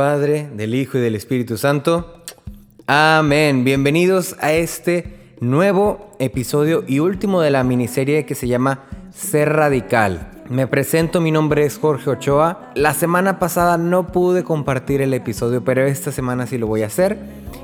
Padre, del Hijo y del Espíritu Santo. Amén. Bienvenidos a este nuevo episodio y último de la miniserie que se llama Ser Radical. Me presento, mi nombre es Jorge Ochoa. La semana pasada no pude compartir el episodio, pero esta semana sí lo voy a hacer.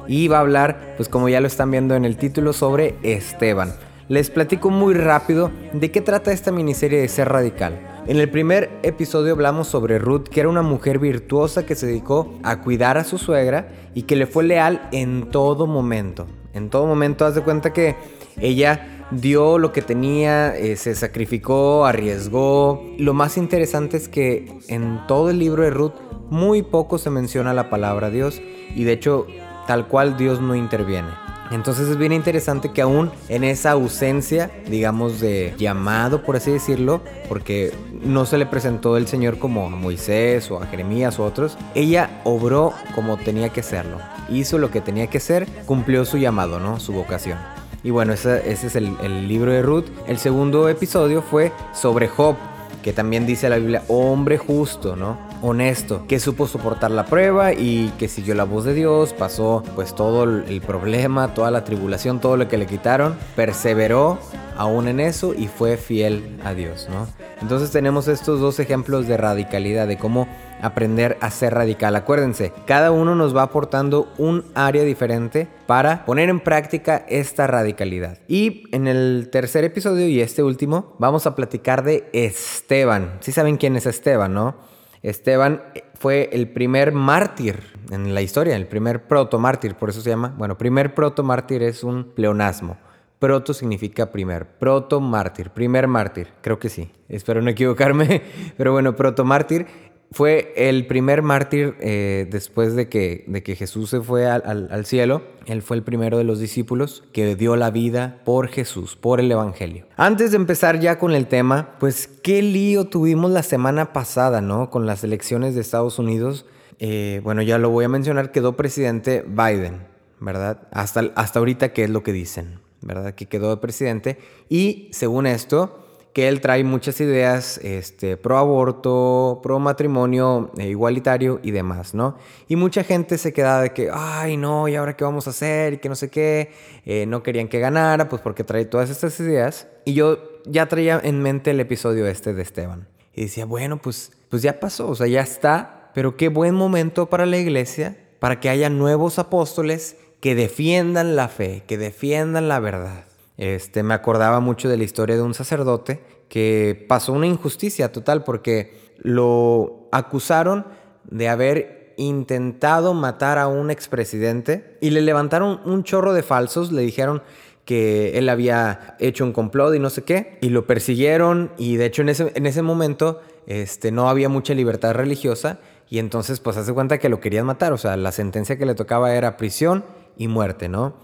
Y va a hablar, pues como ya lo están viendo en el título, sobre Esteban. Les platico muy rápido de qué trata esta miniserie de Ser Radical. En el primer episodio hablamos sobre Ruth, que era una mujer virtuosa que se dedicó a cuidar a su suegra y que le fue leal en todo momento. En todo momento, haz de cuenta que ella dio lo que tenía, eh, se sacrificó, arriesgó. Lo más interesante es que en todo el libro de Ruth muy poco se menciona la palabra Dios y de hecho tal cual Dios no interviene. Entonces es bien interesante que aún en esa ausencia, digamos, de llamado, por así decirlo, porque no se le presentó el Señor como a Moisés o a Jeremías o otros, ella obró como tenía que hacerlo. Hizo lo que tenía que hacer, cumplió su llamado, ¿no? Su vocación. Y bueno, ese, es el, el libro de Ruth. El segundo episodio fue sobre Job, que también dice la Biblia, hombre justo, ¿no? Honesto, que supo soportar la prueba y que siguió la voz de Dios, pasó pues todo el problema, toda la tribulación, todo lo que le quitaron, perseveró aún en eso y fue fiel a Dios, ¿no? Entonces tenemos estos dos ejemplos de radicalidad, de cómo aprender a ser radical. Acuérdense, cada uno nos va aportando un área diferente para poner en práctica esta radicalidad. Y en el tercer episodio y este último, vamos a platicar de Esteban. Si saben quién es Esteban, ¿no? Esteban fue el primer mártir en la historia, el primer proto-mártir, por eso se llama. Bueno, primer proto-mártir es un pleonasmo. Proto significa primer, proto-mártir, primer mártir, creo que sí, espero no equivocarme, pero bueno, proto-mártir fue el primer mártir eh, después de que, de que Jesús se fue al, cielo. Él fue el primero de los discípulos que dio la vida por Jesús, por el Evangelio. Antes de empezar ya con el tema, pues qué lío tuvimos la semana pasada, ¿no? Con las elecciones de Estados Unidos. Eh, bueno, ya lo voy a mencionar, quedó presidente Biden, ¿verdad? Hasta, hasta ahorita, ¿qué es lo que dicen? ¿Verdad? Que quedó presidente. Y según esto, que él trae muchas ideas este, pro aborto, pro matrimonio eh, igualitario y demás, ¿no? Y mucha gente se queda de que, ay, no, ¿y ahora qué vamos a hacer? Y que no sé qué. Eh, no querían que ganara, pues porque trae todas estas ideas. Y yo ya traía en mente el episodio este de Esteban. Y decía, bueno, pues, pues ya pasó, o sea, ya está. Pero qué buen momento para la iglesia, para que haya nuevos apóstoles que defiendan la fe, que defiendan la verdad. Este, me acordaba mucho de la historia de un sacerdote que pasó una injusticia total porque lo acusaron de haber intentado matar a un expresidente y le levantaron un chorro de falsos, le dijeron que él había hecho un complot y no sé qué, y lo persiguieron. Y de hecho en ese, en ese momento este, no había mucha libertad religiosa y entonces pues hace cuenta que lo querían matar, o sea, la sentencia que le tocaba era prisión y muerte, ¿no?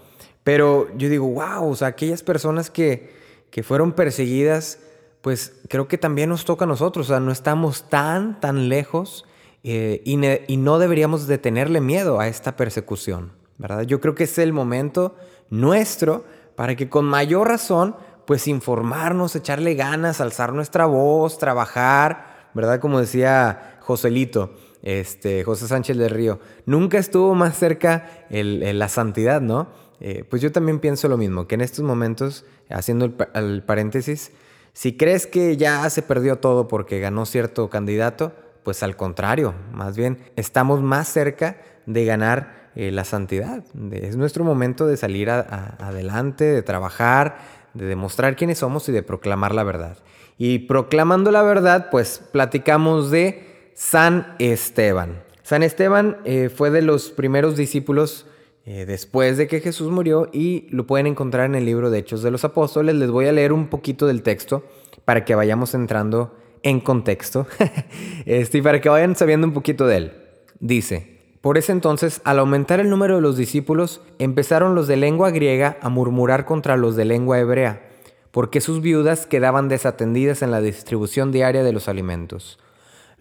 Pero yo digo, wow, o sea, aquellas personas que, que fueron perseguidas, pues creo que también nos toca a nosotros, o sea, no estamos tan, tan lejos eh, y, y, no deberíamos de tenerle miedo a esta persecución, ¿verdad? Yo creo que es el momento nuestro para que con mayor razón, pues informarnos, echarle ganas, alzar nuestra voz, trabajar, ¿verdad? Como decía Joselito, este, José Sánchez del Río, nunca estuvo más cerca el, la santidad, ¿no? Eh, pues yo también pienso lo mismo, que en estos momentos, haciendo el, paréntesis, si crees que ya se perdió todo porque ganó cierto candidato, pues al contrario, más bien estamos más cerca de ganar eh, la santidad. Es nuestro momento de salir adelante, de trabajar, de demostrar quiénes somos y de proclamar la verdad. Y proclamando la verdad, pues platicamos de San Esteban. San Esteban eh, fue de los primeros discípulos eh, después de que Jesús murió y lo pueden encontrar en el libro de Hechos de los Apóstoles. Les voy a leer un poquito del texto para que vayamos entrando en contexto este, y para que vayan sabiendo un poquito de él. Dice, por ese entonces, al aumentar el número de los discípulos, empezaron los de lengua griega a murmurar contra los de lengua hebrea, porque sus viudas quedaban desatendidas en la distribución diaria de los alimentos.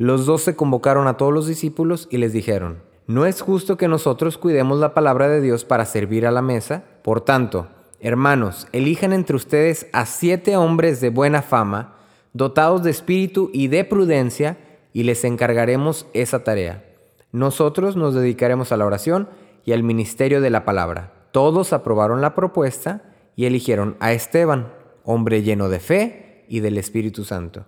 Los dos se convocaron a todos los discípulos y les dijeron, no es justo que nosotros cuidemos la palabra de Dios para servir a la mesa. Por tanto, hermanos, elijan entre ustedes a siete hombres de buena fama, dotados de espíritu y de prudencia, y les encargaremos esa tarea. Nosotros nos dedicaremos a la oración y al ministerio de la palabra. Todos aprobaron la propuesta y eligieron a Esteban, hombre lleno de fe y del Espíritu Santo,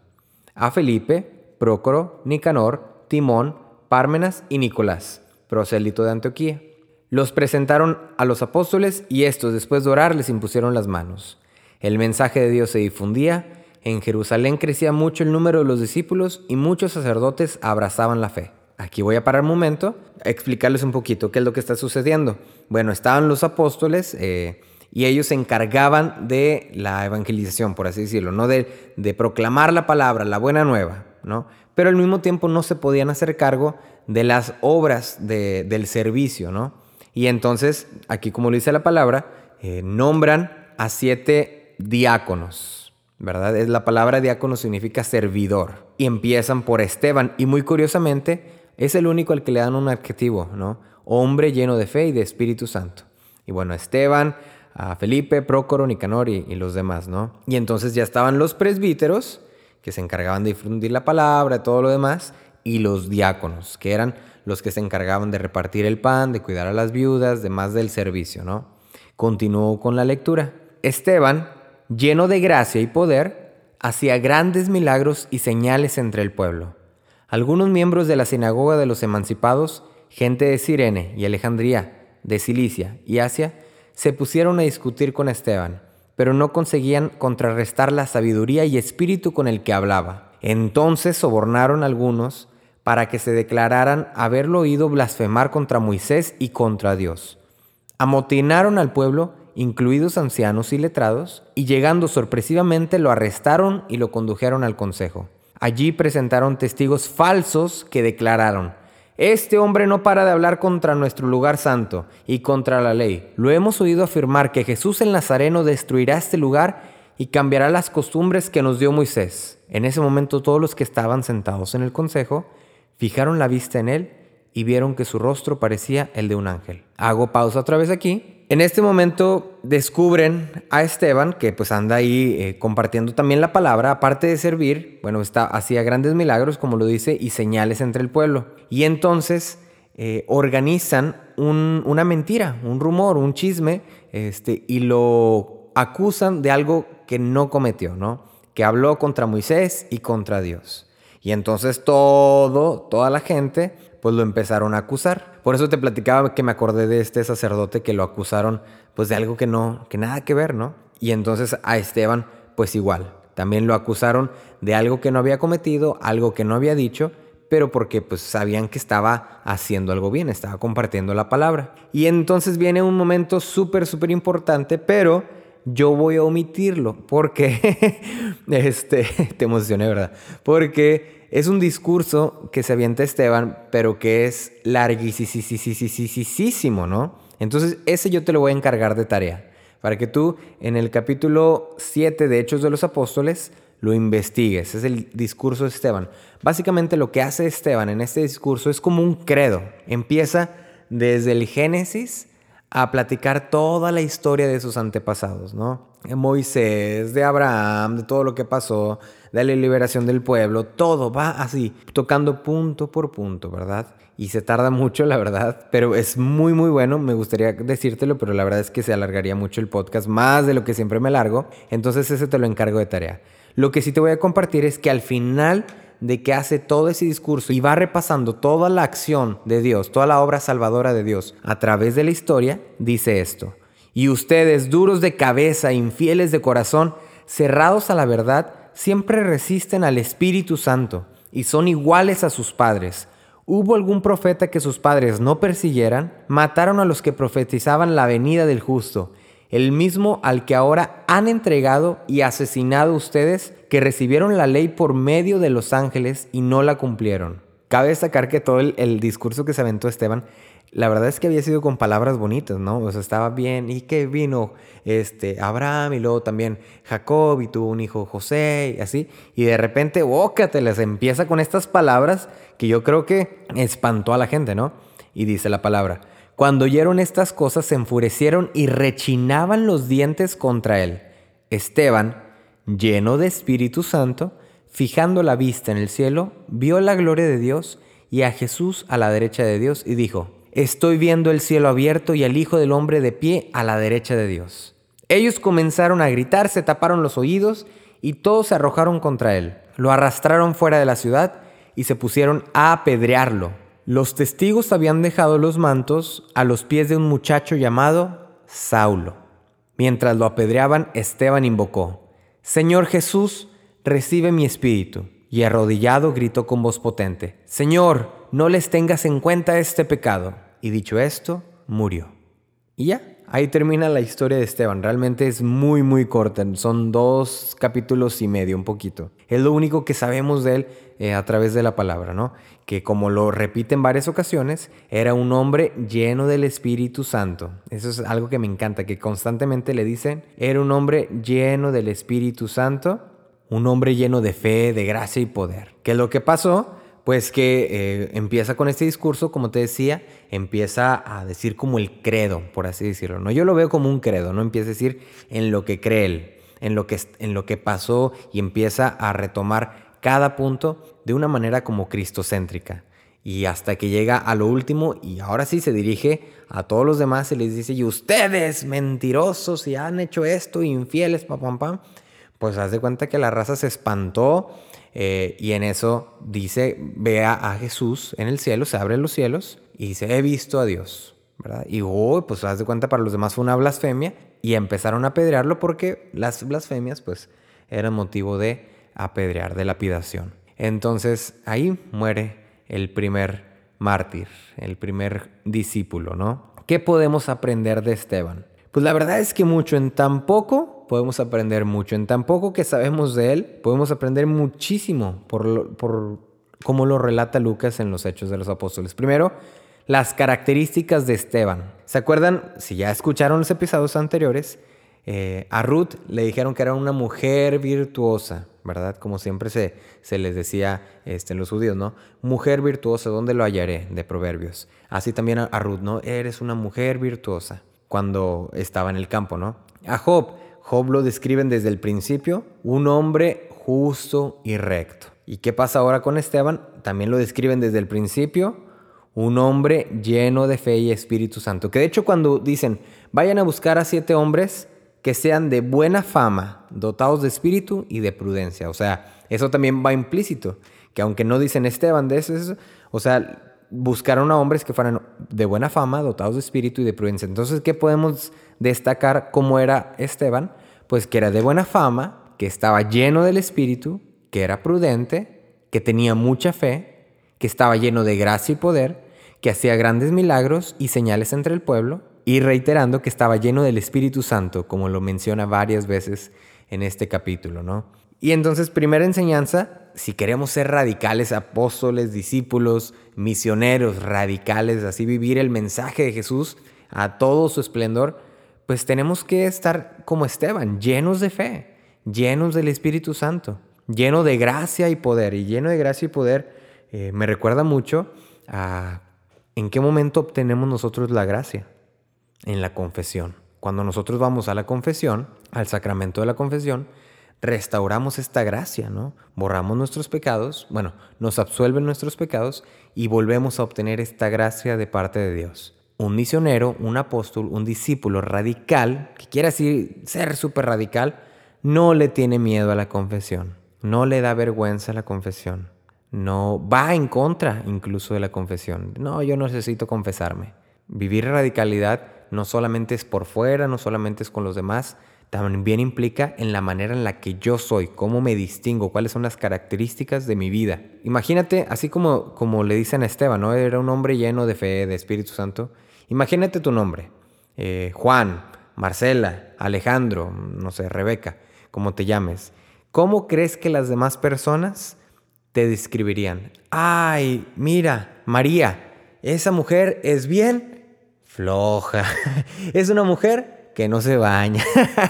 a Felipe, Prócoro, Nicanor, Timón, Pármenas y Nicolás, prosélito de Antioquía. Los presentaron a los apóstoles y estos, después de orar, les impusieron las manos. El mensaje de Dios se difundía, en Jerusalén crecía mucho el número de los discípulos y muchos sacerdotes abrazaban la fe. Aquí voy a parar un momento, a explicarles un poquito qué es lo que está sucediendo. Bueno, estaban los apóstoles eh, y ellos se encargaban de la evangelización, por así decirlo, ¿no? De, de proclamar la palabra, la buena nueva, Pero al mismo tiempo no se podían hacer cargo de las obras del servicio, ¿no? Y entonces, aquí como lo dice la palabra, eh, nombran a siete diáconos, ¿verdad? Es la palabra diácono significa servidor. Y empiezan por Esteban. Y muy curiosamente, es el único al que le dan un adjetivo, ¿no? Hombre lleno de fe y de Espíritu Santo. Y bueno, Esteban, Felipe, Prócoro, Nicanor y, y los demás, ¿no? Y entonces ya estaban los presbíteros, que se encargaban de difundir la palabra, todo lo demás, y los diáconos, que eran los que se encargaban de repartir el pan, de cuidar a las viudas, de más del servicio, ¿no? Continuó con la lectura. Esteban, lleno de gracia y poder, hacía grandes milagros y señales entre el pueblo. Algunos miembros de la sinagoga de los emancipados, gente de Sirene y Alejandría, de Cilicia y Asia, se pusieron a discutir con Esteban, pero no conseguían contrarrestar la sabiduría y espíritu con el que hablaba. Entonces sobornaron algunos para que se declararan haberlo oído blasfemar contra Moisés y contra Dios. Amotinaron al pueblo, incluidos ancianos y letrados, y llegando sorpresivamente lo arrestaron y lo condujeron al consejo. Allí presentaron testigos falsos que declararon, este hombre no para de hablar contra nuestro lugar santo y contra la ley. Lo hemos oído afirmar que Jesús el Nazareno destruirá este lugar y cambiará las costumbres que nos dio Moisés. En ese momento todos los que estaban sentados en el consejo Fijaron la vista en él y vieron que su rostro parecía el de un ángel. Hago pausa otra vez aquí. En este momento descubren a Esteban, que pues anda ahí eh, compartiendo también la palabra, aparte de servir, bueno, está, hacía grandes milagros, como lo dice, y señales entre el pueblo. Y entonces eh, organizan una mentira, un rumor, un chisme, este, y lo acusan de algo que no cometió, ¿no? Que habló contra Moisés y contra Dios. Y entonces todo, toda la gente, pues lo empezaron a acusar. Por eso te platicaba que me acordé de este sacerdote que lo acusaron, pues de algo que no, que nada que ver, ¿no? Y entonces a Esteban, pues igual, también lo acusaron de algo que no había cometido, algo que no había dicho, pero porque pues sabían que estaba haciendo algo bien, estaba compartiendo la palabra. Y entonces viene un momento súper, súper importante, pero yo voy a omitirlo porque, este, te emocioné, ¿verdad? Porque es un discurso que se avienta Esteban, pero que es larguísimo, ¿no? Entonces, ese yo te lo voy a encargar de tarea, para que tú en el capítulo 7 de Hechos de los Apóstoles lo investigues. Es el discurso de Esteban. Básicamente lo que hace Esteban en este discurso es como un credo. Empieza desde el Génesis a platicar toda la historia de sus antepasados, ¿no? De Moisés, de Abraham, de todo lo que pasó, de la liberación del pueblo, todo va así, tocando punto por punto, ¿verdad? Y se tarda mucho, la verdad, pero es muy, muy bueno. Me gustaría decírtelo, pero la verdad es que se alargaría mucho el podcast, más de lo que siempre me largo. Entonces ese te lo encargo de tarea. Lo que sí te voy a compartir es que al final de que hace todo ese discurso y va repasando toda la acción de Dios, toda la obra salvadora de Dios a través de la historia, dice esto. Y ustedes, duros de cabeza, infieles de corazón, cerrados a la verdad, siempre resisten al Espíritu Santo y son iguales a sus padres. ¿Hubo algún profeta que sus padres no persiguieran? Mataron a los que profetizaban la venida del justo el mismo al que ahora han entregado y asesinado ustedes que recibieron la ley por medio de los ángeles y no la cumplieron. Cabe destacar que todo el, discurso que se aventó Esteban, la verdad es que había sido con palabras bonitas, ¿no? O sea, estaba bien. Y que vino este, Abraham y luego también Jacob y tuvo un hijo José y así. Y de repente, les empieza con estas palabras que yo creo que espantó a la gente, ¿no? Y dice la palabra, cuando oyeron estas cosas se enfurecieron y rechinaban los dientes contra él. Esteban, lleno de Espíritu Santo, fijando la vista en el cielo, vio la gloria de Dios y a Jesús a la derecha de Dios y dijo, Estoy viendo el cielo abierto y al Hijo del Hombre de pie a la derecha de Dios. Ellos comenzaron a gritar, se taparon los oídos y todos se arrojaron contra él. Lo arrastraron fuera de la ciudad y se pusieron a apedrearlo. Los testigos habían dejado los mantos a los pies de un muchacho llamado Saulo. Mientras lo apedreaban, Esteban invocó, Señor Jesús, recibe mi espíritu. Y arrodillado gritó con voz potente, Señor, no les tengas en cuenta este pecado. Y dicho esto, murió. Y ya, ahí termina la historia de Esteban. Realmente es muy, muy corta. Son dos capítulos y medio, un poquito. Es lo único que sabemos de él eh, a través de la palabra, ¿no? Que como lo repite en varias ocasiones, era un hombre lleno del Espíritu Santo. Eso es algo que me encanta, que constantemente le dicen, era un hombre lleno del Espíritu Santo, un hombre lleno de fe, de gracia y poder. Que lo que pasó pues que eh, empieza con este discurso, como te decía, empieza a decir como el credo, por así decirlo. ¿no? Yo lo veo como un credo, no empieza a decir en lo que cree él, en lo que, en lo que pasó y empieza a retomar cada punto de una manera como cristocéntrica. Y hasta que llega a lo último y ahora sí se dirige a todos los demás y les dice, y ustedes mentirosos y han hecho esto, infieles, pam, pam, pam, pues haz de cuenta que la raza se espantó eh, y en eso dice, vea a Jesús en el cielo, se abren los cielos y dice, he visto a Dios. ¿verdad? Y oh, pues haz de cuenta, para los demás fue una blasfemia y empezaron a apedrearlo porque las blasfemias pues eran motivo de apedrear, de lapidación. Entonces ahí muere el primer mártir, el primer discípulo, ¿no? ¿Qué podemos aprender de Esteban? Pues la verdad es que mucho en tan poco podemos aprender mucho. En tan poco que sabemos de él, podemos aprender muchísimo por, por cómo lo relata Lucas en los Hechos de los Apóstoles. Primero, las características de Esteban. ¿Se acuerdan? Si ya escucharon los episodios anteriores, eh, a Ruth le dijeron que era una mujer virtuosa, ¿verdad? Como siempre se, se les decía este, en los judíos, ¿no? Mujer virtuosa, ¿dónde lo hallaré? De Proverbios. Así también a Ruth, ¿no? Eres una mujer virtuosa cuando estaba en el campo, ¿no? A Job, Job lo describen desde el principio, un hombre justo y recto. ¿Y qué pasa ahora con Esteban? También lo describen desde el principio, un hombre lleno de fe y Espíritu Santo. Que de hecho cuando dicen, vayan a buscar a siete hombres que sean de buena fama, dotados de espíritu y de prudencia. O sea, eso también va implícito, que aunque no dicen Esteban de eso, o sea, buscaron a hombres que fueran de buena fama, dotados de espíritu y de prudencia. Entonces, ¿qué podemos destacar cómo era Esteban? Pues que era de buena fama, que estaba lleno del espíritu, que era prudente, que tenía mucha fe, que estaba lleno de gracia y poder, que hacía grandes milagros y señales entre el pueblo, y reiterando que estaba lleno del Espíritu Santo, como lo menciona varias veces en este capítulo, ¿no? Y entonces, primera enseñanza, si queremos ser radicales, apóstoles, discípulos, misioneros, radicales, así vivir el mensaje de Jesús a todo su esplendor, pues tenemos que estar como Esteban, llenos de fe, llenos del Espíritu Santo, lleno de gracia y poder. Y lleno de gracia y poder eh, me recuerda mucho a en qué momento obtenemos nosotros la gracia. En la confesión. Cuando nosotros vamos a la confesión, al sacramento de la confesión, restauramos esta gracia, ¿no? Borramos nuestros pecados, bueno, nos absuelven nuestros pecados y volvemos a obtener esta gracia de parte de Dios. Un misionero, un apóstol, un discípulo radical, que quiera decir ser súper radical, no le tiene miedo a la confesión, no le da vergüenza la confesión, no va en contra incluso de la confesión. No, yo necesito confesarme. Vivir radicalidad no solamente es por fuera, no solamente es con los demás, también implica en la manera en la que yo soy, cómo me distingo, cuáles son las características de mi vida. Imagínate, así como, como le dicen a Esteban, ¿no? Era un hombre lleno de fe, de Espíritu Santo. Imagínate tu nombre, eh, Juan, Marcela, Alejandro, no sé, Rebeca, como te llames. ¿Cómo crees que las demás personas te describirían? Ay, mira, María, esa mujer es bien floja. es una mujer que no se baña.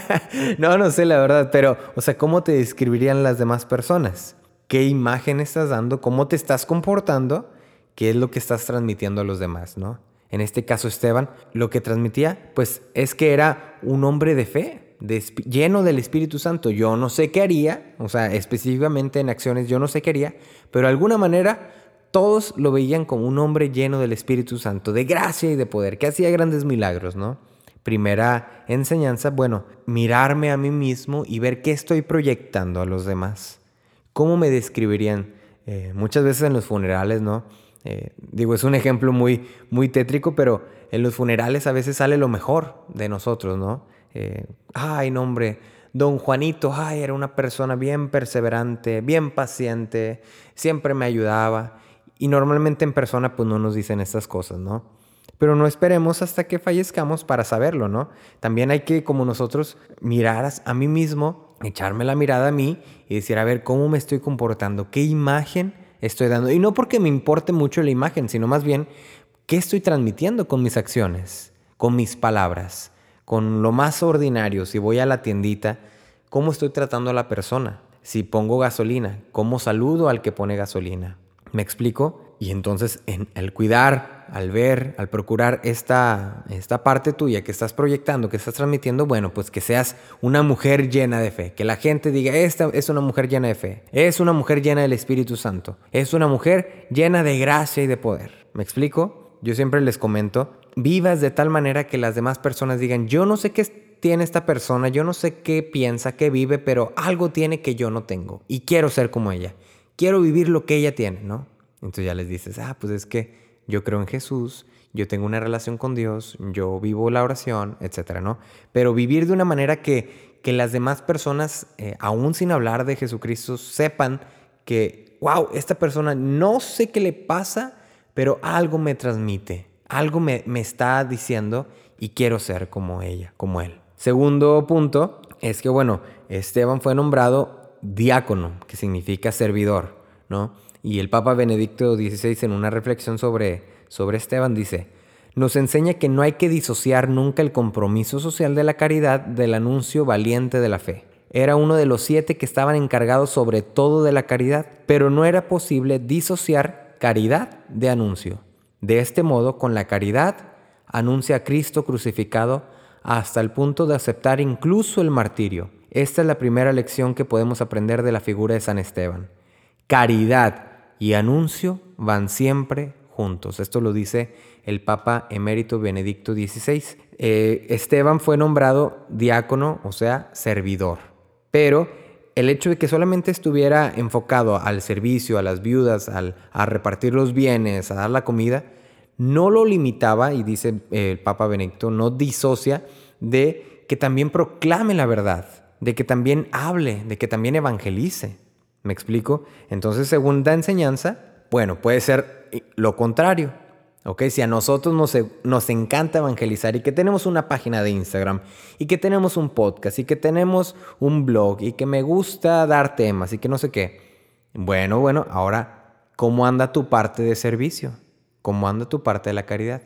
no, no sé la verdad, pero, o sea, ¿cómo te describirían las demás personas? ¿Qué imagen estás dando? ¿Cómo te estás comportando? ¿Qué es lo que estás transmitiendo a los demás, no? En este caso, Esteban, lo que transmitía, pues, es que era un hombre de fe, lleno del Espíritu Santo. Yo no sé qué haría, o sea, específicamente en acciones, yo no sé qué haría, pero de alguna manera todos lo veían como un hombre lleno del Espíritu Santo, de gracia y de poder, que hacía grandes milagros, ¿no? Primera enseñanza, bueno, mirarme a mí mismo y ver qué estoy proyectando a los demás. ¿Cómo me describirían? Eh, muchas veces en los funerales, ¿no? Eh, digo, es un ejemplo muy, muy tétrico, pero en los funerales a veces sale lo mejor de nosotros, ¿no? Eh, ay, no, hombre, don Juanito, ay, era una persona bien perseverante, bien paciente, siempre me ayudaba. Y normalmente en persona pues no nos dicen estas cosas, ¿no? Pero no esperemos hasta que fallezcamos para saberlo, ¿no? También hay que, como nosotros, mirar a mí mismo, echarme la mirada a mí y decir, a ver, ¿cómo me estoy comportando? ¿Qué imagen estoy dando? Y no porque me importe mucho la imagen, sino más bien, ¿qué estoy transmitiendo con mis acciones, con mis palabras, con lo más ordinario? Si voy a la tiendita, ¿cómo estoy tratando a la persona? Si pongo gasolina, ¿cómo saludo al que pone gasolina? ¿Me explico? Y entonces en el cuidar, al ver, al procurar esta, esta parte tuya que estás proyectando, que estás transmitiendo, bueno, pues que seas una mujer llena de fe. Que la gente diga, esta es una mujer llena de fe. Es una mujer llena del Espíritu Santo. Es una mujer llena de gracia y de poder. ¿Me explico? Yo siempre les comento, vivas de tal manera que las demás personas digan, yo no sé qué tiene esta persona, yo no sé qué piensa, qué vive, pero algo tiene que yo no tengo. Y quiero ser como ella. Quiero vivir lo que ella tiene, ¿no? Entonces ya les dices, ah, pues es que yo creo en Jesús, yo tengo una relación con Dios, yo vivo la oración, etcétera, ¿no? Pero vivir de una manera que, que las demás personas, eh, aún sin hablar de Jesucristo, sepan que, wow, esta persona no sé qué le pasa, pero algo me transmite, algo me, me está diciendo y quiero ser como ella, como él. Segundo punto es que, bueno, Esteban fue nombrado diácono, que significa servidor, ¿no? Y el Papa Benedicto XVI en una reflexión sobre, sobre Esteban dice, nos enseña que no hay que disociar nunca el compromiso social de la caridad del anuncio valiente de la fe. Era uno de los siete que estaban encargados sobre todo de la caridad, pero no era posible disociar caridad de anuncio. De este modo, con la caridad, anuncia a Cristo crucificado hasta el punto de aceptar incluso el martirio. Esta es la primera lección que podemos aprender de la figura de San Esteban. Caridad y anuncio van siempre juntos. Esto lo dice el Papa emérito Benedicto XVI. Eh, Esteban fue nombrado diácono, o sea, servidor. Pero el hecho de que solamente estuviera enfocado al servicio, a las viudas, al, a repartir los bienes, a dar la comida, no lo limitaba, y dice el Papa Benedicto, no disocia de que también proclame la verdad, de que también hable, de que también evangelice. ¿Me explico? Entonces, segunda enseñanza, bueno, puede ser lo contrario. ¿Ok? Si a nosotros nos, nos encanta evangelizar y que tenemos una página de Instagram y que tenemos un podcast y que tenemos un blog y que me gusta dar temas y que no sé qué. Bueno, bueno, ahora, ¿cómo anda tu parte de servicio? ¿Cómo anda tu parte de la caridad?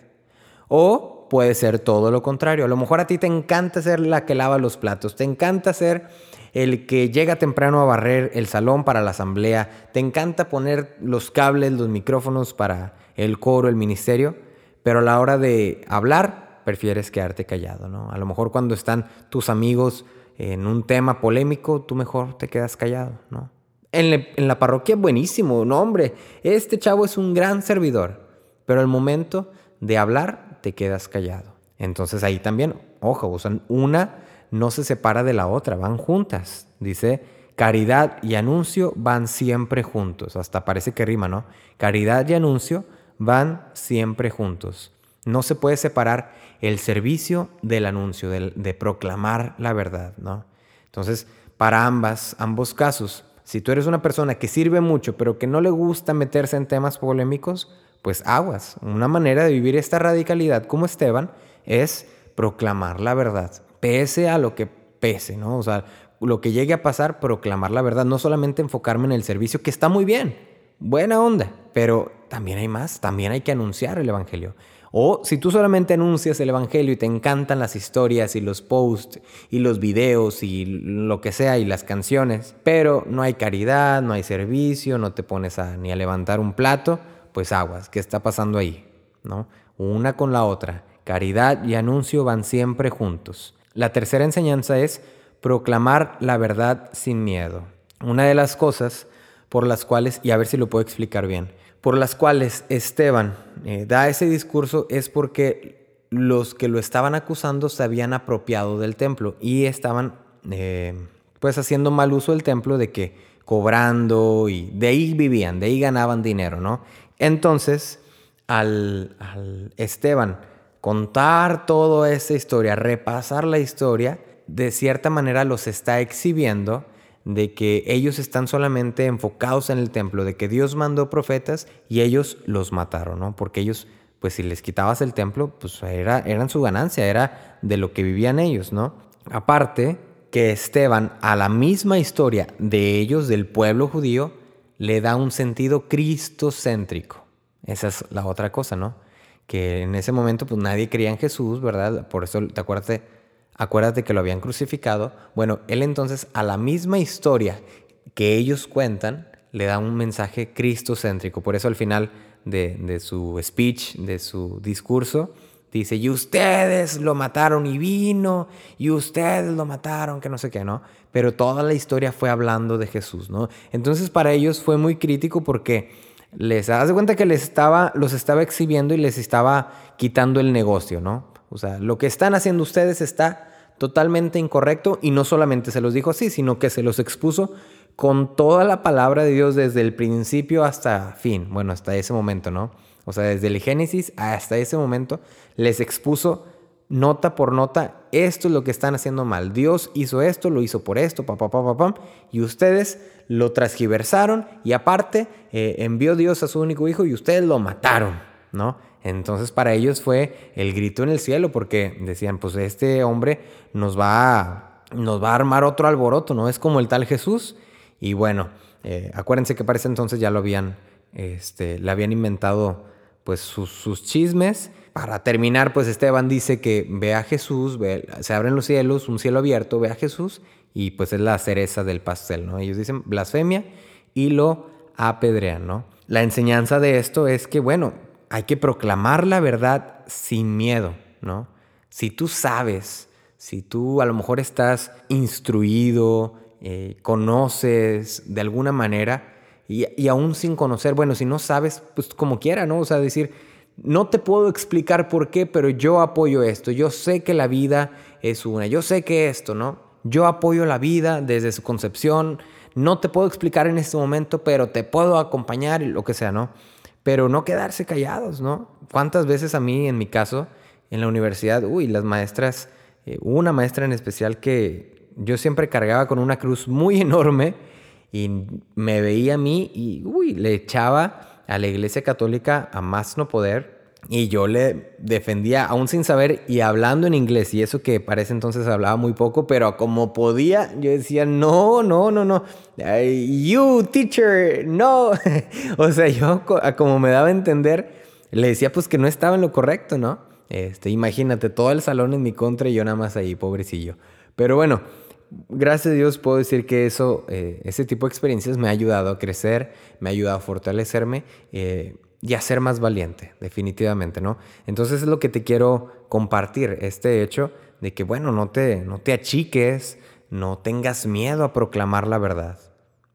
O puede ser todo lo contrario. A lo mejor a ti te encanta ser la que lava los platos, te encanta ser el que llega temprano a barrer el salón para la asamblea, te encanta poner los cables, los micrófonos para el coro, el ministerio, pero a la hora de hablar prefieres quedarte callado, ¿no? A lo mejor cuando están tus amigos en un tema polémico, tú mejor te quedas callado, ¿no? En, la parroquia buenísimo, no hombre, este chavo es un gran servidor, pero al momento de hablar te quedas callado. Entonces ahí también, ojo, usan una no se separa de la otra, van juntas. Dice, caridad y anuncio van siempre juntos. Hasta parece que rima, ¿no? Caridad y anuncio van siempre juntos. No se puede separar el servicio del anuncio, de, proclamar la verdad, ¿no? Entonces, para ambas, ambos casos, si tú eres una persona que sirve mucho, pero que no le gusta meterse en temas polémicos, pues aguas. Una manera de vivir esta radicalidad como Esteban es proclamar la verdad pese a lo que pese, ¿no? O sea, lo que llegue a pasar, proclamar la verdad, no solamente enfocarme en el servicio, que está muy bien, buena onda, pero también hay más, también hay que anunciar el Evangelio. O si tú solamente anuncias el Evangelio y te encantan las historias y los posts y los videos y lo que sea y las canciones, pero no hay caridad, no hay servicio, no te pones a, ni a levantar un plato, pues aguas, ¿qué está pasando ahí? ¿No? Una con la otra. Caridad y anuncio van siempre juntos. La tercera enseñanza es proclamar la verdad sin miedo. Una de las cosas por las cuales, y a ver si lo puedo explicar bien, por las cuales Esteban eh, da ese discurso es porque los que lo estaban acusando se habían apropiado del templo y estaban eh, pues haciendo mal uso del templo de que cobrando y de ahí vivían, de ahí ganaban dinero, ¿no? Entonces, al, al Esteban contar toda esa historia, repasar la historia, de cierta manera los está exhibiendo de que ellos están solamente enfocados en el templo, de que Dios mandó profetas y ellos los mataron, ¿no? Porque ellos, pues si les quitabas el templo, pues era, eran su ganancia, era de lo que vivían ellos, ¿no? Aparte que Esteban a la misma historia de ellos, del pueblo judío, le da un sentido cristocéntrico. Esa es la otra cosa, ¿no? Que en ese momento pues nadie creía en Jesús, ¿verdad? Por eso te acuerdas acuérdate que lo habían crucificado. Bueno, él entonces a la misma historia que ellos cuentan, le da un mensaje cristocéntrico. Por eso al final de, su speech, de su discurso, dice, y ustedes lo mataron y vino, y ustedes lo mataron, que no sé qué, ¿no? Pero toda la historia fue hablando de Jesús, ¿no? Entonces para ellos fue muy crítico porque les de cuenta que les estaba, los estaba exhibiendo y les estaba quitando el negocio, ¿no? O sea, lo que están haciendo ustedes está totalmente incorrecto y no solamente se los dijo así, sino que se los expuso con toda la palabra de Dios desde el principio hasta fin, bueno, hasta ese momento, ¿no? O sea, desde el Génesis hasta ese momento les expuso nota por nota, esto es lo que están haciendo mal. Dios hizo esto, lo hizo por esto, papá, papá, papá, y ustedes lo transgiversaron y aparte eh, envió Dios a su único hijo y ustedes lo mataron, ¿no? Entonces para ellos fue el grito en el cielo porque decían, pues este hombre nos va a, nos va a armar otro alboroto, ¿no? Es como el tal Jesús. Y bueno, eh, acuérdense que para ese entonces ya lo habían, este, le habían inventado pues sus, chismes. Para terminar, pues Esteban dice que ve a Jesús, se abren los cielos, un cielo abierto, ve a Jesús y pues es la cereza del pastel, ¿no? Ellos dicen blasfemia y lo apedrean, ¿no? La enseñanza de esto es que, bueno, hay que proclamar la verdad sin miedo, ¿no? Si tú sabes, si tú a lo mejor estás instruido, eh, conoces de alguna manera, y, aún sin conocer, bueno, si no sabes, pues como quiera, ¿no? O sea, decir, no te puedo explicar por qué, pero yo apoyo esto, yo sé que la vida es una, yo sé que esto, ¿no? Yo apoyo la vida desde su concepción, no te puedo explicar en este momento, pero te puedo acompañar y lo que sea, ¿no? Pero no quedarse callados, ¿no? ¿Cuántas veces a mí, en mi caso, en la universidad, uy, las maestras, eh, una maestra en especial que yo siempre cargaba con una cruz muy enorme y me veía a mí y, uy, le echaba a la iglesia católica a más no poder y yo le defendía, aún sin saber y hablando en inglés, y eso que parece entonces hablaba muy poco, pero como podía, yo decía, no, no, no, no, you teacher, no. o sea, yo como me daba a entender, le decía pues que no estaba en lo correcto, ¿no? Este, imagínate, todo el salón en mi contra y yo nada más ahí, pobrecillo. Pero bueno, gracias a Dios puedo decir que eso, eh, ese tipo de experiencias me ha ayudado a crecer, me ha ayudado a fortalecerme. Eh, y a ser más valiente, definitivamente, ¿no? Entonces es lo que te quiero compartir, este hecho de que, bueno, no te, no te achiques, no tengas miedo a proclamar la verdad.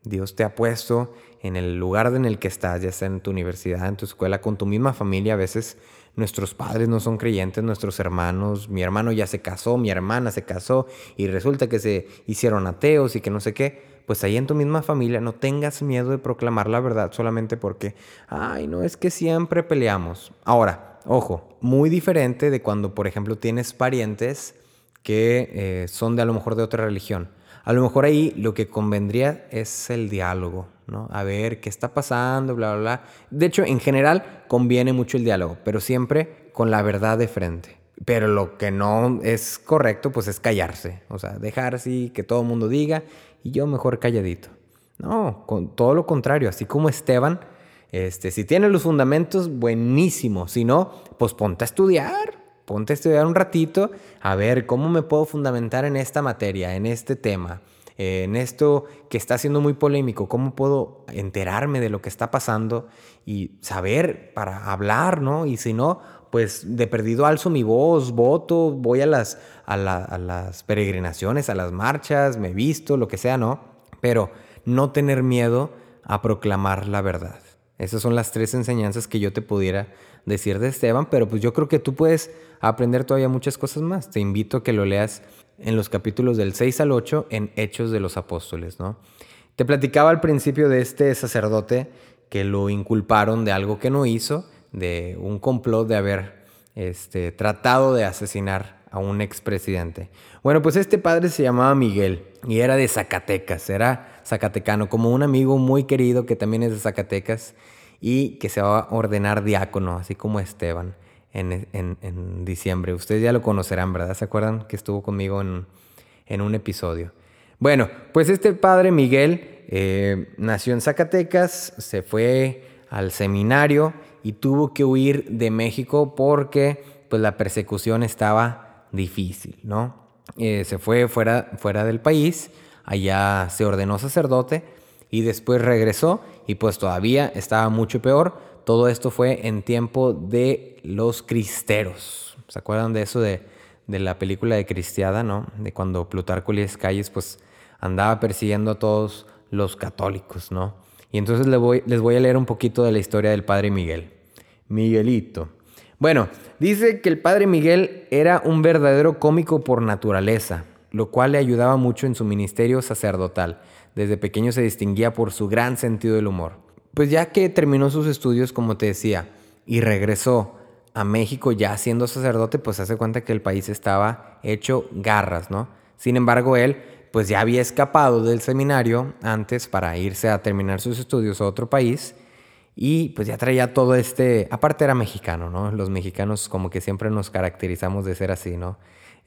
Dios te ha puesto en el lugar en el que estás, ya sea en tu universidad, en tu escuela, con tu misma familia. A veces nuestros padres no son creyentes, nuestros hermanos, mi hermano ya se casó, mi hermana se casó y resulta que se hicieron ateos y que no sé qué pues ahí en tu misma familia no tengas miedo de proclamar la verdad solamente porque, ay, no es que siempre peleamos. Ahora, ojo, muy diferente de cuando, por ejemplo, tienes parientes que eh, son de a lo mejor de otra religión. A lo mejor ahí lo que convendría es el diálogo, ¿no? A ver qué está pasando, bla, bla, bla. De hecho, en general conviene mucho el diálogo, pero siempre con la verdad de frente. Pero lo que no es correcto, pues es callarse. O sea, dejar así que todo el mundo diga y yo mejor calladito. No, con todo lo contrario, así como Esteban, este, si tiene los fundamentos, buenísimo. Si no, pues ponte a estudiar, ponte a estudiar un ratito, a ver cómo me puedo fundamentar en esta materia, en este tema, en esto que está siendo muy polémico, cómo puedo enterarme de lo que está pasando y saber para hablar, ¿no? Y si no, pues de perdido alzo mi voz, voto, voy a las, a, las peregrinaciones, a las marchas, me visto, lo que sea, ¿no? Pero no tener miedo a proclamar la verdad. Esas son las tres enseñanzas que yo te pudiera decir de Esteban, pero pues yo creo que tú puedes aprender todavía muchas cosas más. Te invito a que lo leas en los capítulos del 6 al 8 en Hechos de los Apóstoles, ¿no? Te platicaba al principio de este sacerdote que lo inculparon de algo que no hizo, de un complot de haber este, tratado de asesinar a un expresidente. Bueno, pues este padre se llamaba Miguel y era de Zacatecas, era zacatecano, como un amigo muy querido que también es de Zacatecas y que se va a ordenar diácono, así como Esteban en, diciembre. Ustedes ya lo conocerán, ¿verdad? ¿Se acuerdan que estuvo conmigo en, en un episodio? Bueno, pues este padre Miguel eh, nació en Zacatecas, se fue al seminario y tuvo que huir de México porque pues la persecución estaba difícil, ¿no? Eh, se fue fuera, fuera del país, allá se ordenó sacerdote y después regresó y pues todavía estaba mucho peor. Todo esto fue en tiempo de los cristeros. ¿Se acuerdan de eso de, de la película de Cristiada, no? De cuando Plutarco Calles pues andaba persiguiendo a todos los católicos, ¿no? Y entonces les voy, a leer un poquito de la historia del padre Miguel. Miguelito. Bueno, dice que el padre Miguel era un verdadero cómico por naturaleza, lo cual le ayudaba mucho en su ministerio sacerdotal. Desde pequeño se distinguía por su gran sentido del humor. Pues ya que terminó sus estudios, como te decía, y regresó a México ya siendo sacerdote, pues hace cuenta que el país estaba hecho garras, ¿no? Sin embargo, él pues ya había escapado del seminario antes para irse a terminar sus estudios a otro país y pues ya traía todo este, aparte era mexicano, ¿no? Los mexicanos como que siempre nos caracterizamos de ser así, ¿no?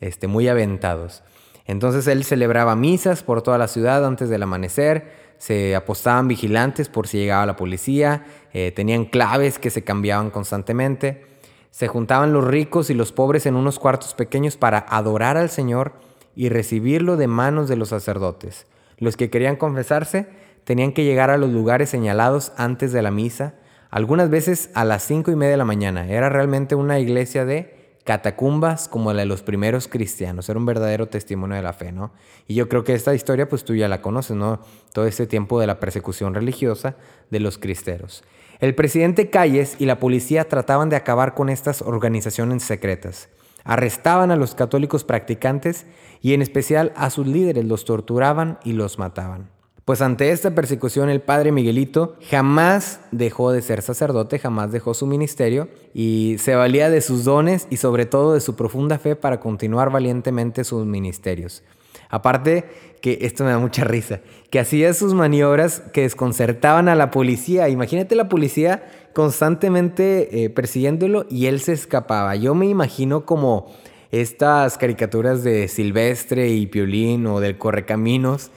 Este, muy aventados. Entonces él celebraba misas por toda la ciudad antes del amanecer, se apostaban vigilantes por si llegaba la policía, eh, tenían claves que se cambiaban constantemente, se juntaban los ricos y los pobres en unos cuartos pequeños para adorar al Señor y recibirlo de manos de los sacerdotes. Los que querían confesarse tenían que llegar a los lugares señalados antes de la misa, algunas veces a las cinco y media de la mañana. Era realmente una iglesia de catacumbas como la de los primeros cristianos. Era un verdadero testimonio de la fe, ¿no? Y yo creo que esta historia, pues tú ya la conoces, ¿no? Todo este tiempo de la persecución religiosa de los cristeros. El presidente Calles y la policía trataban de acabar con estas organizaciones secretas. Arrestaban a los católicos practicantes y en especial a sus líderes los torturaban y los mataban. Pues ante esta persecución el padre Miguelito jamás dejó de ser sacerdote, jamás dejó su ministerio y se valía de sus dones y sobre todo de su profunda fe para continuar valientemente sus ministerios. Aparte que esto me da mucha risa, que hacía sus maniobras que desconcertaban a la policía. Imagínate la policía constantemente eh, persiguiéndolo y él se escapaba. Yo me imagino como estas caricaturas de Silvestre y Piolín o del Correcaminos.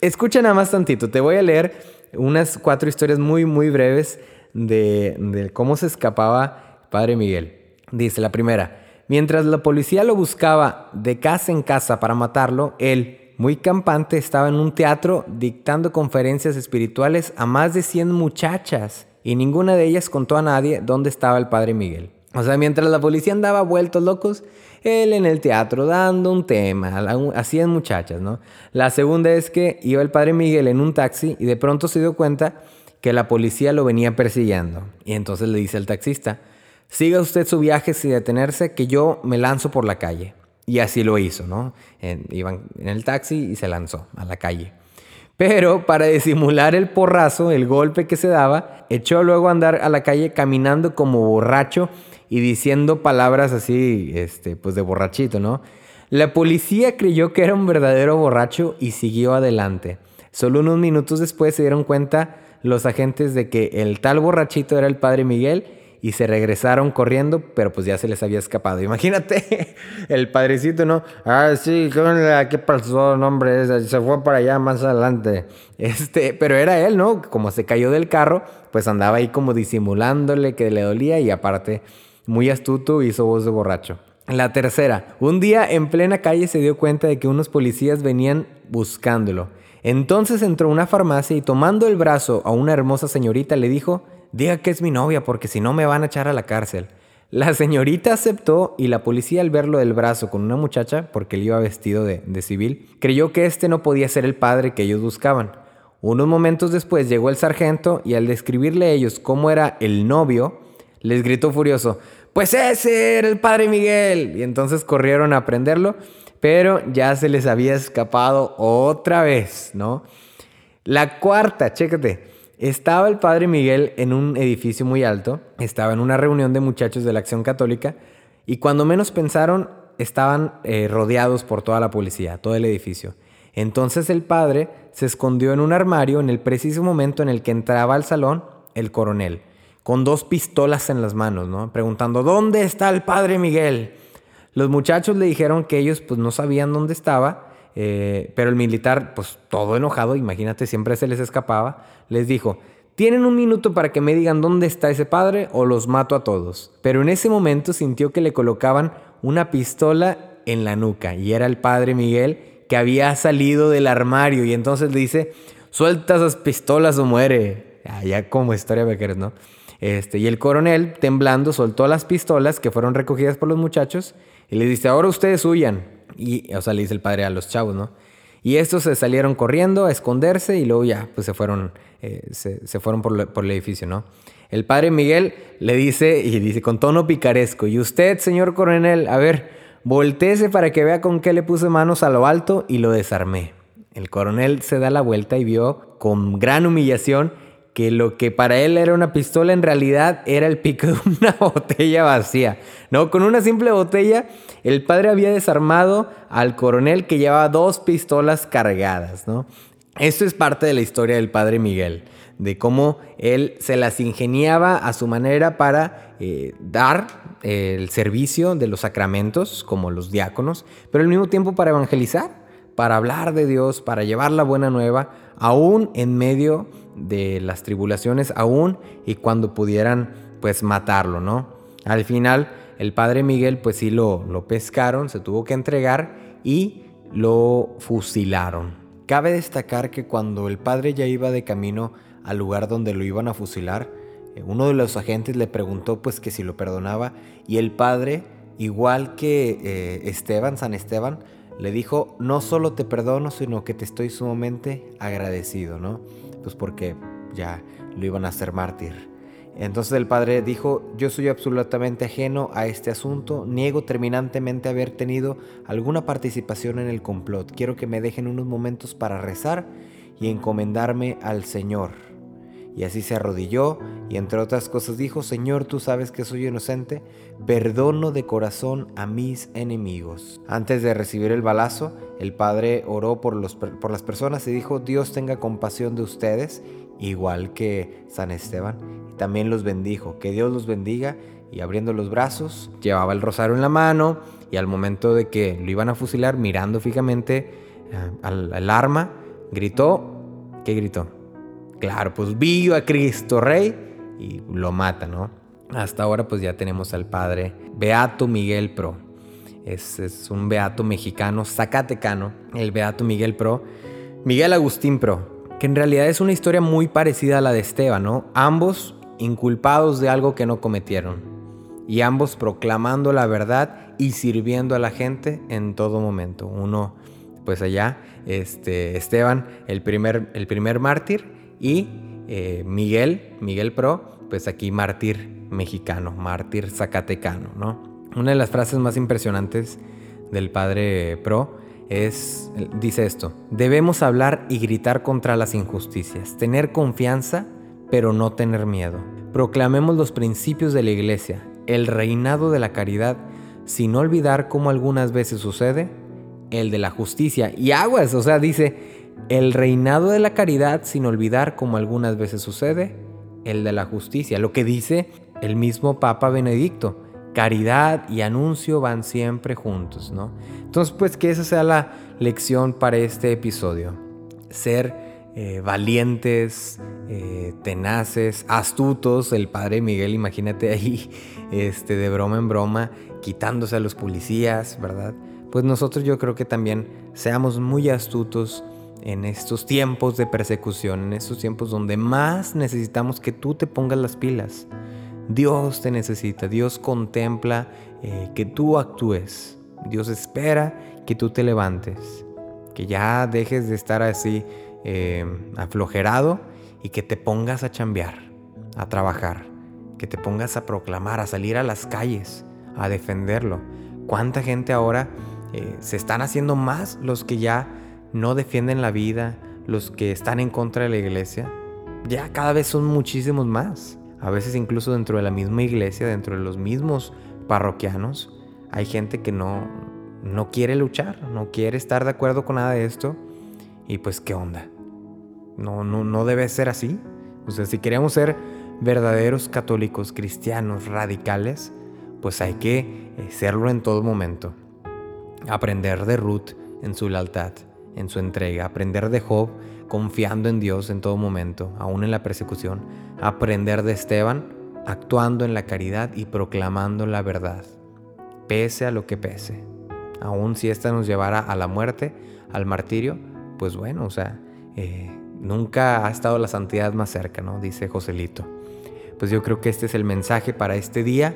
Escucha nada más tantito, te voy a leer unas cuatro historias muy, muy breves de, de cómo se escapaba Padre Miguel. Dice la primera, mientras la policía lo buscaba de casa en casa para matarlo, él, muy campante, estaba en un teatro dictando conferencias espirituales a más de 100 muchachas y ninguna de ellas contó a nadie dónde estaba el padre Miguel. O sea, mientras la policía andaba vueltos locos, él en el teatro dando un tema a 100 muchachas, ¿no? La segunda es que iba el padre Miguel en un taxi y de pronto se dio cuenta que la policía lo venía persiguiendo. Y entonces le dice al taxista, siga usted su viaje sin detenerse, que yo me lanzo por la calle. Y así lo hizo, ¿no? iban en el taxi y se lanzó a la calle. Pero para disimular el porrazo, el golpe que se daba, echó luego a andar a la calle caminando como borracho y diciendo palabras así, este, pues de borrachito, ¿no? La policía creyó que era un verdadero borracho y siguió adelante. Solo unos minutos después se dieron cuenta los agentes de que el tal borrachito era el padre Miguel y se regresaron corriendo, pero pues ya se les había escapado. Imagínate el padrecito, ¿no? Ah, sí, ¿qué pasó? No, hombre, se fue para allá más adelante. Este, pero era él, ¿no? Como se cayó del carro, pues andaba ahí como disimulándole que le dolía y aparte, muy astuto, hizo voz de borracho. La tercera, un día en plena calle se dio cuenta de que unos policías venían buscándolo. Entonces entró a una farmacia y tomando el brazo a una hermosa señorita le dijo, diga que es mi novia porque si no me van a echar a la cárcel. La señorita aceptó y la policía al verlo del brazo con una muchacha, porque él iba vestido de, civil, creyó que este no podía ser el padre que ellos buscaban. Unos momentos después llegó el sargento y al describirle a ellos cómo era el novio, les gritó furioso, pues ese era el padre Miguel. Y entonces corrieron a prenderlo, pero ya se les había escapado otra vez, ¿no? La cuarta, chécate. Estaba el padre Miguel en un edificio muy alto, estaba en una reunión de muchachos de la Acción Católica y cuando menos pensaron estaban eh, rodeados por toda la policía, todo el edificio. Entonces el padre se escondió en un armario en el preciso momento en el que entraba al salón el coronel con dos pistolas en las manos, ¿no? Preguntando, ¿dónde está el padre Miguel? Los muchachos le dijeron que ellos pues no sabían dónde estaba, eh, pero el militar, pues todo enojado, imagínate, siempre se les escapaba, les dijo, tienen un minuto para que me digan dónde está ese padre o los mato a todos. Pero en ese momento sintió que le colocaban una pistola en la nuca y era el padre Miguel que había salido del armario y entonces le dice, suelta esas pistolas o muere. Ah, ya como historia Becker, ¿no? Este, y el coronel, temblando, soltó las pistolas que fueron recogidas por los muchachos y le dice, ahora ustedes huyan. Y, o sea, le dice el padre a los chavos, ¿no? Y estos se salieron corriendo a esconderse y luego ya, pues se fueron, eh, se, fueron por, por, el edificio, ¿no? El padre Miguel le dice, y dice con tono picaresco, y usted, señor coronel, a ver, volteese para que vea con qué le puse manos a lo alto y lo desarmé. El coronel se da la vuelta y vio con gran humillación que lo que para él era una pistola en realidad era el pico de una botella vacía. No, con una simple botella el padre había desarmado al coronel que llevaba dos pistolas cargadas, ¿no? Esto es parte de la historia del padre Miguel, de cómo él se las ingeniaba a su manera para eh, dar eh, el servicio de los sacramentos, como los diáconos, pero al mismo tiempo para evangelizar, para hablar de Dios, para llevar la buena nueva, aún en medio de las tribulaciones aún y cuando pudieran pues matarlo, ¿no? Al final el padre Miguel pues sí lo, lo pescaron, se tuvo que entregar y lo fusilaron. Cabe destacar que cuando el padre ya iba de camino al lugar donde lo iban a fusilar, eh, uno de los agentes le preguntó pues que si lo perdonaba y el padre, igual que eh, Esteban, San Esteban, le dijo, no solo te perdono, sino que te estoy sumamente agradecido, ¿no? Pues porque ya lo iban a hacer mártir. Entonces el padre dijo, yo soy absolutamente ajeno a este asunto, niego terminantemente haber tenido alguna participación en el complot, quiero que me dejen unos momentos para rezar y encomendarme al Señor. Y así se arrodilló y entre otras cosas dijo, Señor, tú sabes que soy inocente, perdono de corazón a mis enemigos. Antes de recibir el balazo, el padre oró por, los, por las personas y dijo, Dios tenga compasión de ustedes, igual que San Esteban. También los bendijo, que Dios los bendiga. Y abriendo los brazos, llevaba el rosario en la mano y al momento de que lo iban a fusilar, mirando fijamente eh, al, al arma, gritó, ¿qué gritó? Claro, pues vio a Cristo Rey y lo mata, ¿no? Hasta ahora pues ya tenemos al padre Beato Miguel Pro. Es, un beato mexicano, zacatecano, el beato Miguel Pro. Miguel Agustín Pro, que en realidad es una historia muy parecida a la de Esteban, ¿no? Ambos inculpados de algo que no cometieron. Y ambos proclamando la verdad y sirviendo a la gente en todo momento. Uno, pues allá, este, Esteban, el primer, el primer mártir, y eh, Miguel, Miguel Pro, pues aquí mártir mexicano, mártir zacatecano, ¿no? Una de las frases más impresionantes del padre Pro es, dice esto, debemos hablar y gritar contra las injusticias, tener confianza, pero no tener miedo. Proclamemos los principios de la iglesia, el reinado de la caridad, sin olvidar como algunas veces sucede, el de la justicia. Y aguas, o sea, dice, el reinado de la caridad sin olvidar, como algunas veces sucede, el de la justicia. Lo que dice el mismo Papa Benedicto, caridad y anuncio van siempre juntos, ¿no? Entonces, pues que esa sea la lección para este episodio. Ser eh, valientes, eh, tenaces, astutos. El padre Miguel, imagínate ahí, este, de broma en broma, quitándose a los policías, ¿verdad? Pues nosotros yo creo que también seamos muy astutos en estos tiempos de persecución, en estos tiempos donde más necesitamos que tú te pongas las pilas. Dios te necesita, Dios contempla eh, que tú actúes, Dios espera que tú te levantes, que ya dejes de estar así eh, aflojerado y que te pongas a chambear, a trabajar, que te pongas a proclamar, a salir a las calles, a defenderlo. ¿Cuánta gente ahora eh, se están haciendo más los que ya no defienden la vida, los que están en contra de la iglesia? Ya cada vez son muchísimos más. A veces incluso dentro de la misma iglesia, dentro de los mismos parroquianos, hay gente que no, no quiere luchar, no quiere estar de acuerdo con nada de esto. Y pues, ¿qué onda? No, no, no debe ser así. O sea, si queremos ser verdaderos católicos, cristianos, radicales, pues hay que eh, serlo en todo momento. Aprender de Ruth en su lealtad, en su entrega. Aprender de Job confiando en Dios en todo momento, aún en la persecución. Aprender de Esteban actuando en la caridad y proclamando la verdad, pese a lo que pese. Aún si ésta nos llevara a la muerte, al martirio, pues bueno, o sea, eh, nunca ha estado la santidad más cerca, ¿no? Dice Joselito. Pues yo creo que este es el mensaje para este día.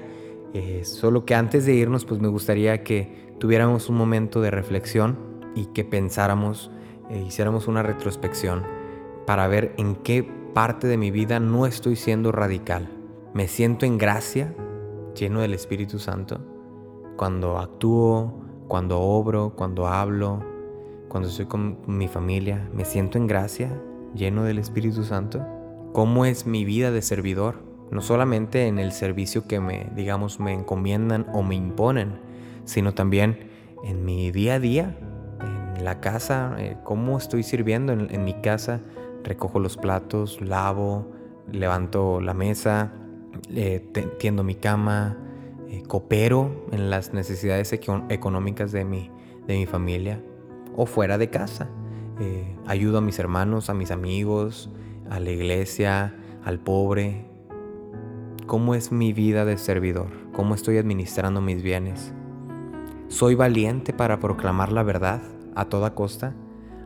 Eh, solo que antes de irnos, pues me gustaría que tuviéramos un momento de reflexión y que pensáramos, e hiciéramos una retrospección para ver en qué parte de mi vida no estoy siendo radical. Me siento en gracia, lleno del Espíritu Santo, cuando actúo, cuando obro, cuando hablo, cuando estoy con mi familia. Me siento en gracia, lleno del Espíritu Santo. ¿Cómo es mi vida de servidor? no solamente en el servicio que me, digamos, me encomiendan o me imponen, sino también en mi día a día, en la casa, eh, cómo estoy sirviendo en, mi casa, recojo los platos, lavo, levanto la mesa, eh, tiendo mi cama, eh, coopero en las necesidades económicas de mi, de mi familia o fuera de casa. ayudo a mis hermanos, a mis amigos, a la iglesia, al pobre, cómo es mi vida de servidor, cómo estoy administrando mis bienes. ¿Soy valiente para proclamar la verdad a toda costa,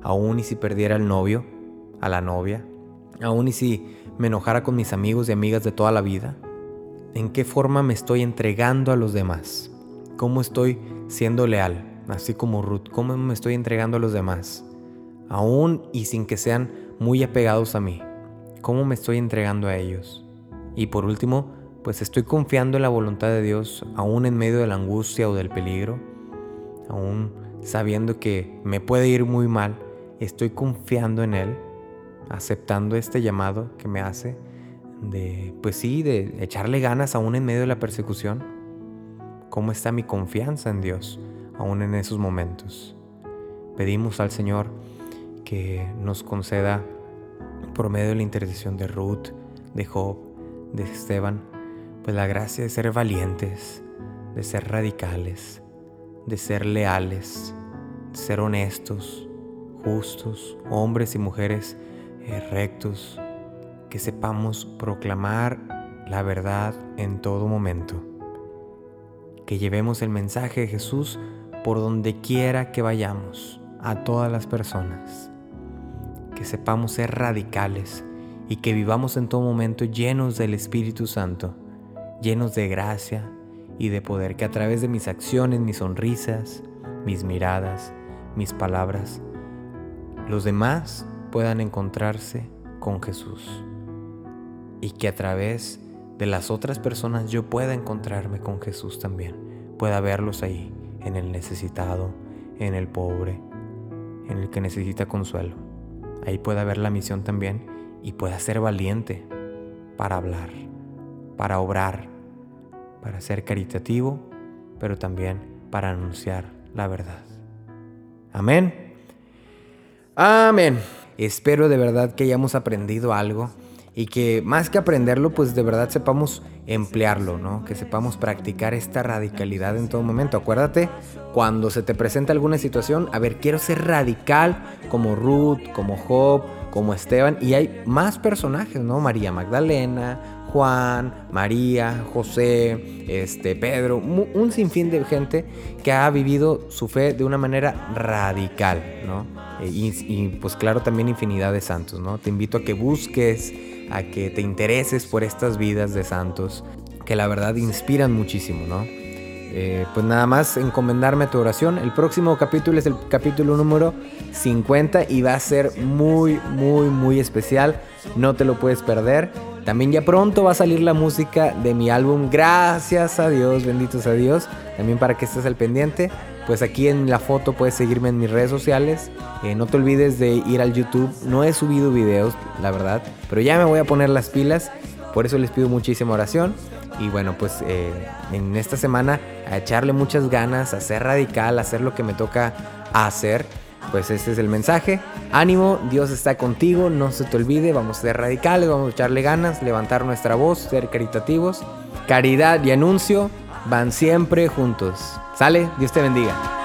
aun y si perdiera el novio, a la novia, aun y si me enojara con mis amigos y amigas de toda la vida? ¿En qué forma me estoy entregando a los demás? ¿Cómo estoy siendo leal? Así como Ruth, ¿cómo me estoy entregando a los demás? Aún y sin que sean muy apegados a mí, ¿cómo me estoy entregando a ellos? Y por último, pues estoy confiando en la voluntad de Dios, aún en medio de la angustia o del peligro, aún sabiendo que me puede ir muy mal, estoy confiando en Él, aceptando este llamado que me hace de, pues sí, de echarle ganas aún en medio de la persecución. ¿Cómo está mi confianza en Dios aún en esos momentos? Pedimos al Señor que nos conceda por medio de la intercesión de Ruth, de Job, de Esteban, pues la gracia de ser valientes, de ser radicales, de ser leales, de ser honestos, justos, hombres y mujeres rectos, que sepamos proclamar la verdad en todo momento, que llevemos el mensaje de Jesús por donde quiera que vayamos, a todas las personas, que sepamos ser radicales, y que vivamos en todo momento llenos del Espíritu Santo, llenos de gracia y de poder, que a través de mis acciones, mis sonrisas, mis miradas, mis palabras, los demás puedan encontrarse con Jesús y que a través de las otras personas yo pueda encontrarme con Jesús también, pueda verlos ahí, en el necesitado, en el pobre, en el que necesita consuelo. Ahí pueda ver la misión también y pueda ser valiente para hablar, para obrar, para ser caritativo, pero también para anunciar la verdad. Amén. Amén. Espero de verdad que hayamos aprendido algo y que más que aprenderlo, pues de verdad sepamos emplearlo, ¿no? Que sepamos practicar esta radicalidad en todo momento. Acuérdate, cuando se te presenta alguna situación, a ver, quiero ser radical como Ruth, como Job, como Esteban, y hay más personajes, ¿no? María Magdalena, Juan, María, José, este, Pedro, un sinfín de gente que ha vivido su fe de una manera radical, ¿no? E, y, y, pues claro, también infinidad de santos, ¿no? Te invito a que busques, a que te intereses por estas vidas de santos, que la verdad inspiran muchísimo, ¿no? eh, pues nada más encomendarme a tu oración. El próximo capítulo es el capítulo número 50 y va a ser muy, muy, muy especial. No te lo puedes perder. También ya pronto va a salir la música de mi álbum. Gracias a Dios, benditos a Dios. También para que estés al pendiente. Pues aquí en la foto puedes seguirme en mis redes sociales. Eh, no te olvides de ir al YouTube. No he subido videos, la verdad. Pero ya me voy a poner las pilas. Por eso les pido muchísima oración. Y bueno, pues eh, en esta semana a echarle muchas ganas, a ser radical, a hacer lo que me toca hacer. Pues ese es el mensaje. Ánimo, Dios está contigo, no se te olvide, vamos a ser radicales, vamos a echarle ganas, levantar nuestra voz, ser caritativos. Caridad y anuncio van siempre juntos. ¿Sale? Dios te bendiga.